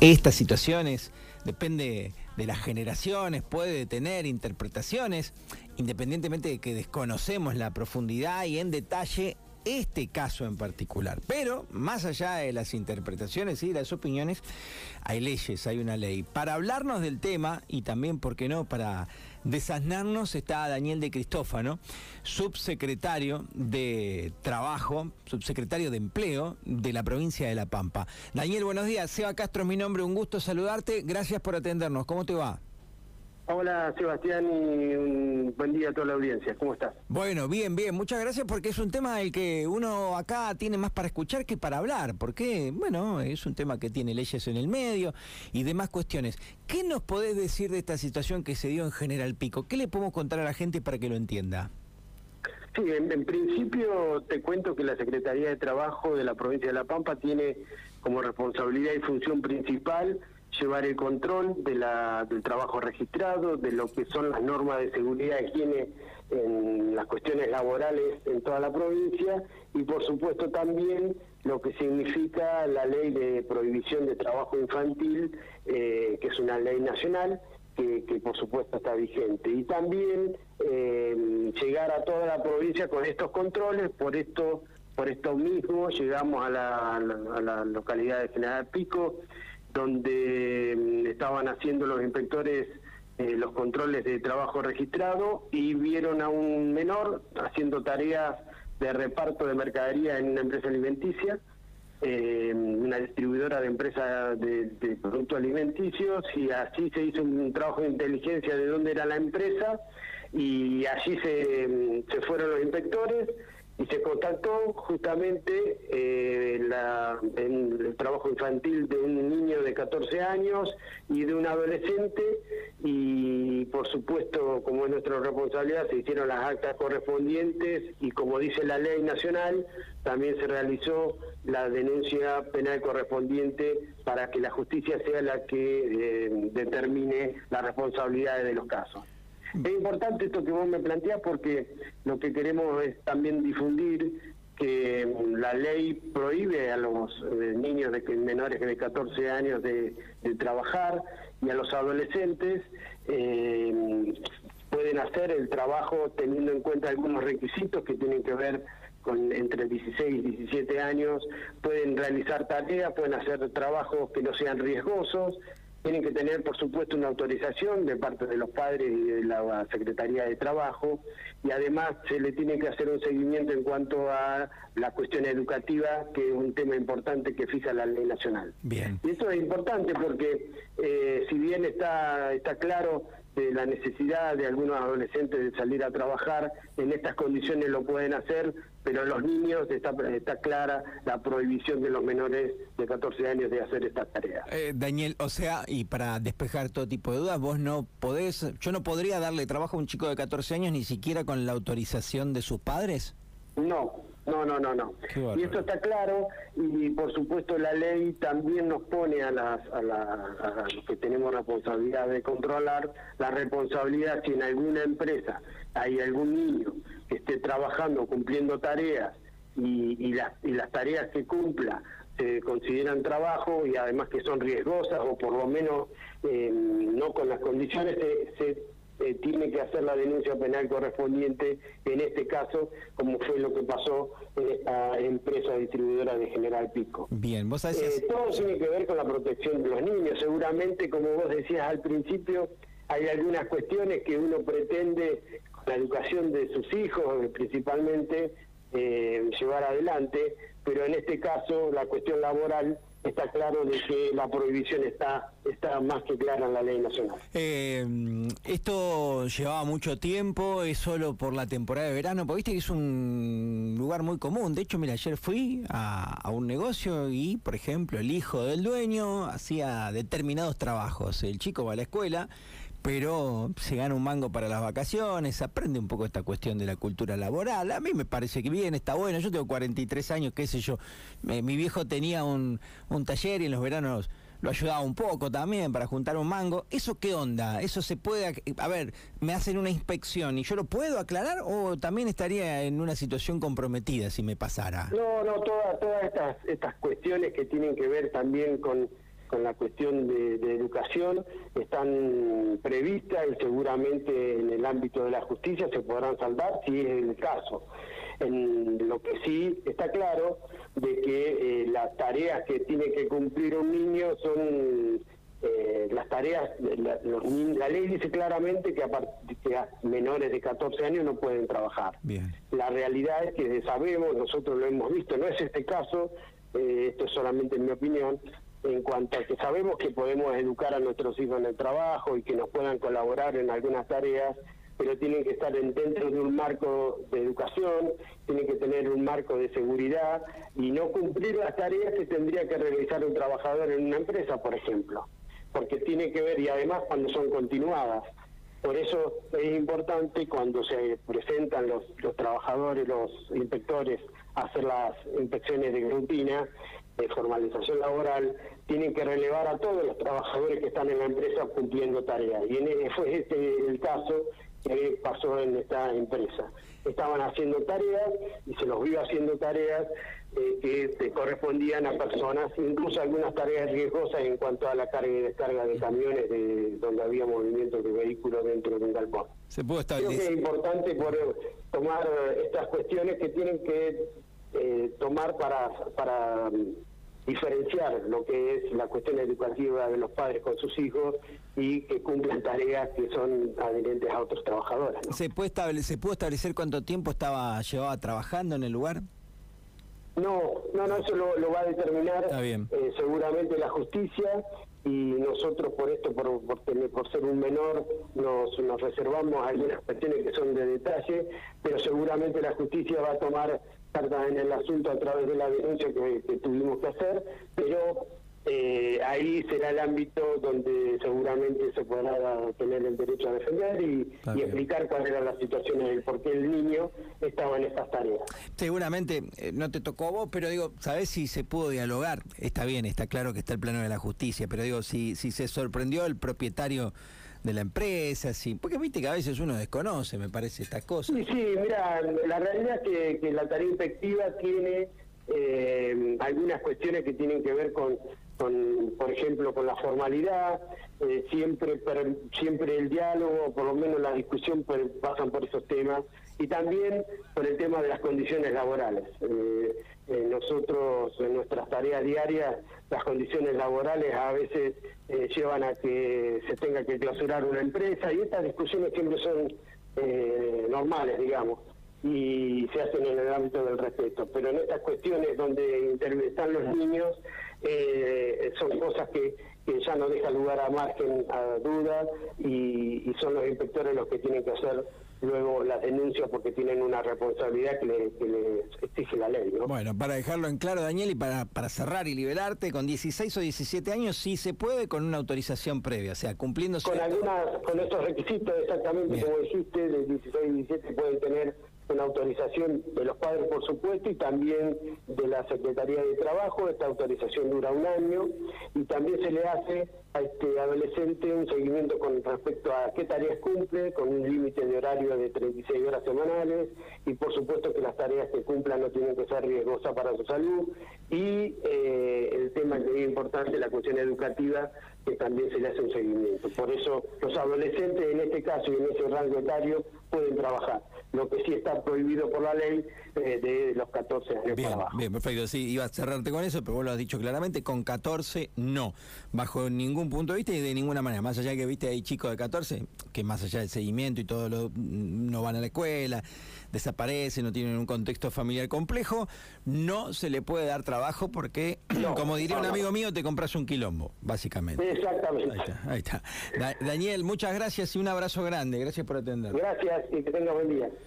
estas situaciones, depende de las generaciones, puede tener interpretaciones, independientemente de que desconocemos la profundidad y en detalle este caso en particular. Pero, más allá de las interpretaciones y las opiniones, hay leyes, hay una ley. Para hablarnos del tema, y también, ¿por qué no?, para desasnarnos, está Daniel de Cristófano, subsecretario de Trabajo, subsecretario de Empleo de la provincia de La Pampa. Daniel, buenos días. Seba Castro es mi nombre, un gusto saludarte. Gracias por atendernos. ¿Cómo te va? Hola Sebastián y un buen día a toda la audiencia. ¿Cómo estás? Bueno, bien, bien. Muchas gracias porque es un tema del que uno acá tiene más para escuchar que para hablar. Porque, bueno, es un tema que tiene leyes en el medio y demás cuestiones. ¿Qué nos podés decir de esta situación que se dio en General Pico? ¿Qué le podemos contar a la gente para que lo entienda? Sí, en, en principio te cuento que la Secretaría de Trabajo de la provincia de La Pampa tiene como responsabilidad y función principal llevar el control de la, del trabajo registrado, de lo que son las normas de seguridad y higiene en las cuestiones laborales en toda la provincia y por supuesto también lo que significa la ley de prohibición de trabajo infantil, eh, que es una ley nacional que, por supuesto está vigente. Y también eh, llegar a toda la provincia con estos controles, por esto por esto mismo llegamos a la, a la localidad de General Pico, donde mm, estaban haciendo los inspectores eh, los controles de trabajo registrado y vieron a un menor haciendo tareas de reparto de mercadería en una empresa alimenticia, eh, una distribuidora de empresas de, productos alimenticios, y así se hizo un trabajo de inteligencia de dónde era la empresa, y allí se, mm, se fueron los inspectores y se contactó justamente eh, el trabajo infantil de un niño de 14 años y de un adolescente y por supuesto como es nuestra responsabilidad se hicieron las actas correspondientes y como dice la ley nacional también se realizó la denuncia penal correspondiente para que la justicia sea la que eh, determine las responsabilidades de los casos. Es importante esto que vos me planteás porque lo que queremos es también difundir que la ley prohíbe a los eh, niños de menores de 14 años de, trabajar y a los adolescentes eh, pueden hacer el trabajo teniendo en cuenta algunos requisitos que tienen que ver con entre 16 y 17 años, pueden realizar tareas, pueden hacer trabajos que no sean riesgosos, tienen que tener, por supuesto, una autorización de parte de los padres y de la Secretaría de Trabajo y además se le tiene que hacer un seguimiento en cuanto a la cuestión educativa, que es un tema importante que fija la ley nacional. Bien. Y eso es importante porque eh, si bien está, está claro de la necesidad de algunos adolescentes de salir a trabajar, en estas condiciones lo pueden hacer, pero los niños está, está clara la prohibición de los menores de 14 años de hacer estas tareas. Eh, Daniel, o sea, y para despejar todo tipo de dudas, vos no podés, yo no podría darle trabajo a un chico de 14 años ni siquiera con la autorización de sus padres? No, no, no, no, no. Y esto está claro y por supuesto la ley también nos pone a, las, a, los que tenemos responsabilidad de controlar la responsabilidad si en alguna empresa hay algún niño que esté trabajando, cumpliendo tareas y, y, las, y las tareas que cumpla se consideran trabajo y además que son riesgosas o por lo menos eh, no con las condiciones se eh, tiene que hacer la denuncia penal correspondiente en este caso, como fue lo que pasó en esta empresa distribuidora de General Pico. Bien, vos sabés... Eh, todo tiene que ver con la protección de los niños. Seguramente, como vos decías al principio, hay algunas cuestiones que uno pretende, con la educación de sus hijos principalmente, eh, llevar adelante, pero en este caso la cuestión laboral está claro de que la prohibición está está más que clara en la ley nacional. Eh, esto llevaba mucho tiempo, es solo por la temporada de verano, porque viste que es un lugar muy común. De hecho, mira, ayer fui a, un negocio y, por ejemplo, el hijo del dueño hacía determinados trabajos. El chico va a la escuela, pero se gana un mango para las vacaciones, aprende un poco esta cuestión de la cultura laboral. A mí me parece que bien, está bueno. Yo tengo 43 años, qué sé yo. mi viejo tenía un, un taller y en los veranos lo ayudaba un poco también para juntar un mango. ¿Eso qué onda? ¿Eso se puede, a ver, me hacen una inspección y yo lo puedo aclarar o también estaría en una situación comprometida si me pasara? No, no, todas, todas estas, estas cuestiones que tienen que ver también con con la cuestión de, de, educación están previstas y seguramente en el ámbito de la justicia se podrán saldar si es el caso. En lo que sí está claro de que eh, las tareas que tiene que cumplir un niño son eh, las tareas, la, la, ley dice claramente que a, que a, menores de 14 años no pueden trabajar. Bien. La realidad es que sabemos, nosotros lo hemos visto, no es este caso, eh, esto es solamente en mi opinión, en cuanto a que sabemos que podemos educar a nuestros hijos en el trabajo y que nos puedan colaborar en algunas tareas, pero tienen que estar dentro de un marco de educación, tienen que tener un marco de seguridad y no cumplir las tareas que tendría que realizar un trabajador en una empresa, por ejemplo, porque tiene que ver y además cuando son continuadas. Por eso es importante cuando se presentan los, trabajadores, los inspectores, a hacer las inspecciones de rutina, de formalización laboral, tienen que relevar a todos los trabajadores que están en la empresa cumpliendo tareas. Y en, fue este el caso que pasó en esta empresa. Estaban haciendo tareas y se los vio haciendo tareas eh, que correspondían a personas, incluso algunas tareas riesgosas en cuanto a la carga y descarga de camiones de donde había movimiento de vehículos dentro de un galpón. Se puede Creo que es importante por, tomar estas cuestiones que tienen que eh, tomar para, para diferenciar lo que es la cuestión educativa de los padres con sus hijos y que cumplan tareas que son adherentes a otros trabajadores. ¿no? ¿Se, puede establecer, ¿Se puede establecer cuánto tiempo estaba llevaba trabajando en el lugar? No, no, no, eso lo, lo va a determinar eh, seguramente la justicia y nosotros por esto, por, por, tener, por ser un menor, nos, nos reservamos algunas cuestiones que son de detalle, pero seguramente la justicia va a tomar cartas en el asunto a través de la denuncia que, que tuvimos que hacer, pero eh, ahí será el ámbito donde seguramente se podrá tener el derecho a defender y, y explicar cuál era la situación y por qué el niño estaba en estas tareas. Seguramente eh, no te tocó a vos, pero digo, ¿sabés si se pudo dialogar? Está bien, está claro que está el plano de la justicia, pero digo, si, si se sorprendió el propietario de la empresa, sí, porque viste que a veces uno desconoce, me parece, estas cosas. Sí, sí, mira, la realidad es que, que la tarea inspectiva tiene eh, algunas cuestiones que tienen que ver con con, por ejemplo, con la formalidad, eh, siempre siempre el diálogo, por lo menos la discusión pasan por esos temas, y también por el tema de las condiciones laborales. Eh, eh, nosotros, en nuestras tareas diarias, las condiciones laborales a veces eh, llevan a que se tenga que clausurar una empresa, y estas discusiones siempre son eh, normales, digamos y se hacen en el ámbito del respeto. Pero en estas cuestiones donde están los niños, eh, son cosas que, que, ya no dejan lugar a margen a duda y, y, son los inspectores los que tienen que hacer luego las denuncias porque tienen una responsabilidad que, le, que les exige la ley. ¿no? Bueno, para dejarlo en claro, Daniel, y para, para cerrar y liberarte, con 16 o 17 años sí se puede con una autorización previa, o sea, cumpliendo... Con, algunas, con estos requisitos exactamente Bien. como dijiste, de 16 y 17 pueden tener una autorización de los padres, por supuesto, y también de la Secretaría de Trabajo. Esta autorización dura un año y también se le hace a este adolescente un seguimiento con respecto a qué tareas cumple, con un límite de horario de 36 horas semanales y por supuesto que las tareas que cumplan no tienen que ser riesgosas para su salud y eh, el tema que es importante, la cuestión educativa, que también se le hace un seguimiento. Por eso los adolescentes en este caso y en ese rango etario pueden trabajar lo que sí está prohibido por la ley eh, de los 14 años bien, para abajo. Bien, perfecto, sí, iba a cerrarte con eso, pero vos lo has dicho claramente, con 14 no, bajo ningún punto de vista y de ninguna manera, más allá de que viste hay chicos de 14 que más allá del seguimiento y todo lo, no van a la escuela, desaparecen, no tienen un contexto familiar complejo, no se le puede dar trabajo porque, no, como diría no, un amigo mío, te compras un quilombo, básicamente. Exactamente. Ahí está, ahí está. Da Daniel, muchas gracias y un abrazo grande, gracias por atender. Gracias y que tenga buen día. Gracias.